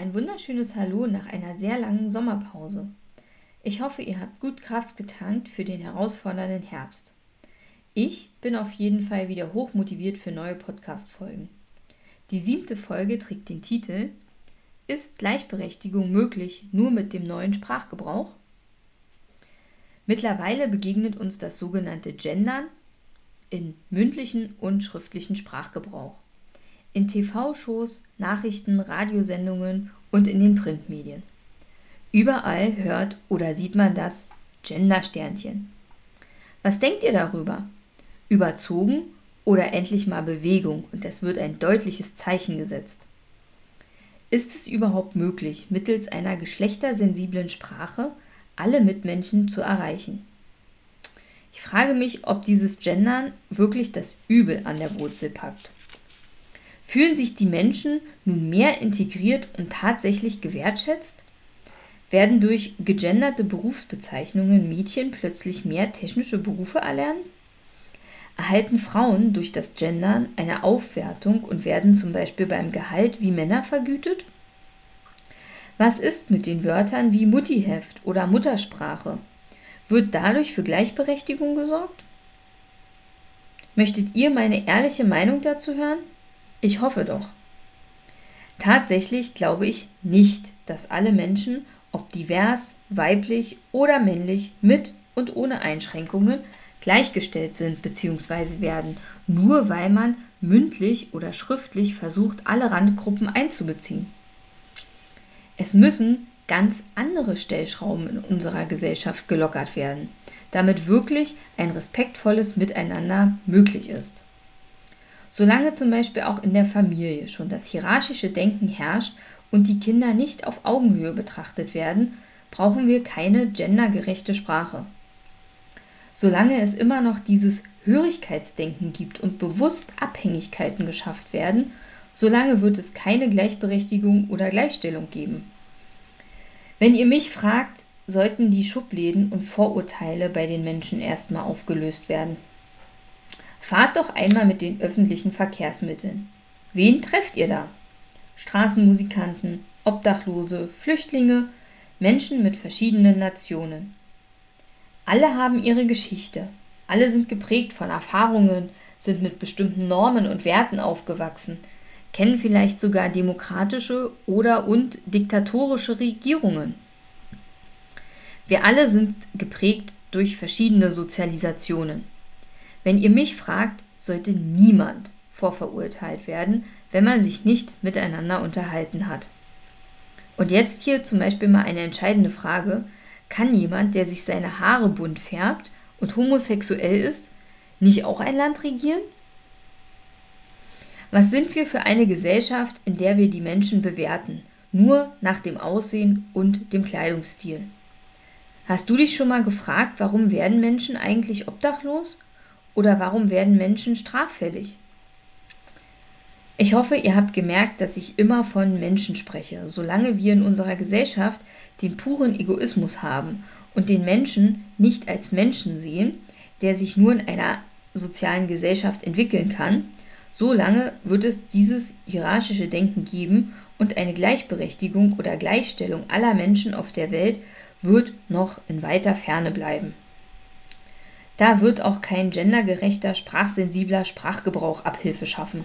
Ein wunderschönes Hallo nach einer sehr langen Sommerpause. Ich hoffe, ihr habt gut Kraft getankt für den herausfordernden Herbst. Ich bin auf jeden Fall wieder hochmotiviert für neue Podcast-Folgen. Die siebte Folge trägt den Titel Ist Gleichberechtigung möglich nur mit dem neuen Sprachgebrauch? Mittlerweile begegnet uns das sogenannte Gendern in mündlichen und schriftlichen Sprachgebrauch in TV-Shows, Nachrichten, Radiosendungen und in den Printmedien. Überall hört oder sieht man das Gender-Sternchen. Was denkt ihr darüber? Überzogen oder endlich mal Bewegung und es wird ein deutliches Zeichen gesetzt? Ist es überhaupt möglich, mittels einer geschlechtersensiblen Sprache alle Mitmenschen zu erreichen? Ich frage mich, ob dieses Gendern wirklich das Übel an der Wurzel packt. Fühlen sich die Menschen nun mehr integriert und tatsächlich gewertschätzt? Werden durch gegenderte Berufsbezeichnungen Mädchen plötzlich mehr technische Berufe erlernen? Erhalten Frauen durch das Gendern eine Aufwertung und werden zum Beispiel beim Gehalt wie Männer vergütet? Was ist mit den Wörtern wie Muttiheft oder Muttersprache? Wird dadurch für Gleichberechtigung gesorgt? Möchtet ihr meine ehrliche Meinung dazu hören? Ich hoffe doch. Tatsächlich glaube ich nicht, dass alle Menschen, ob divers, weiblich oder männlich, mit und ohne Einschränkungen, gleichgestellt sind bzw. werden, nur weil man mündlich oder schriftlich versucht, alle Randgruppen einzubeziehen. Es müssen ganz andere Stellschrauben in unserer Gesellschaft gelockert werden, damit wirklich ein respektvolles Miteinander möglich ist. Solange zum Beispiel auch in der Familie schon das hierarchische Denken herrscht und die Kinder nicht auf Augenhöhe betrachtet werden, brauchen wir keine gendergerechte Sprache. Solange es immer noch dieses Hörigkeitsdenken gibt und bewusst Abhängigkeiten geschafft werden, solange wird es keine Gleichberechtigung oder Gleichstellung geben. Wenn ihr mich fragt, sollten die Schubläden und Vorurteile bei den Menschen erstmal aufgelöst werden. Fahrt doch einmal mit den öffentlichen Verkehrsmitteln. Wen trefft ihr da? Straßenmusikanten, Obdachlose, Flüchtlinge, Menschen mit verschiedenen Nationen. Alle haben ihre Geschichte. Alle sind geprägt von Erfahrungen, sind mit bestimmten Normen und Werten aufgewachsen, kennen vielleicht sogar demokratische oder und diktatorische Regierungen. Wir alle sind geprägt durch verschiedene Sozialisationen. Wenn ihr mich fragt, sollte niemand vorverurteilt werden, wenn man sich nicht miteinander unterhalten hat. Und jetzt hier zum Beispiel mal eine entscheidende Frage. Kann jemand, der sich seine Haare bunt färbt und homosexuell ist, nicht auch ein Land regieren? Was sind wir für eine Gesellschaft, in der wir die Menschen bewerten, nur nach dem Aussehen und dem Kleidungsstil? Hast du dich schon mal gefragt, warum werden Menschen eigentlich obdachlos oder warum werden Menschen straffällig? Ich hoffe, ihr habt gemerkt, dass ich immer von Menschen spreche, solange wir in unserer Gesellschaft den puren Egoismus haben und den Menschen nicht als Menschen sehen, der sich nur in einer sozialen Gesellschaft entwickeln kann, solange wird es dieses hierarchische Denken geben und eine Gleichberechtigung oder Gleichstellung aller Menschen auf der Welt wird noch in weiter Ferne bleiben. Da wird auch kein gendergerechter, sprachsensibler Sprachgebrauch Abhilfe schaffen.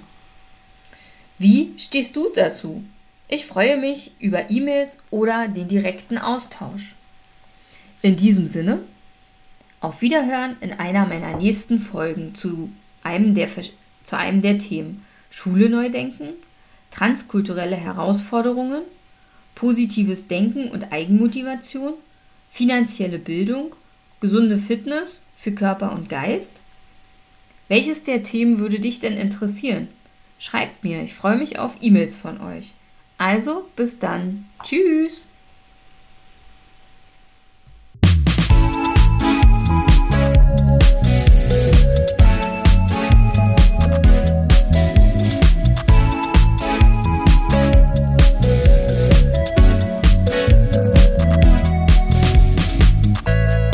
Wie stehst du dazu? Ich freue mich über E-Mails oder den direkten Austausch. In diesem Sinne, auf Wiederhören in einer meiner nächsten Folgen zu einem der, zu einem der Themen Schule neu denken, transkulturelle Herausforderungen, positives Denken und Eigenmotivation, finanzielle Bildung, gesunde Fitness für Körper und Geist? Welches der Themen würde dich denn interessieren? Schreibt mir, ich freue mich auf E-Mails von euch. Also, bis dann. Tschüss.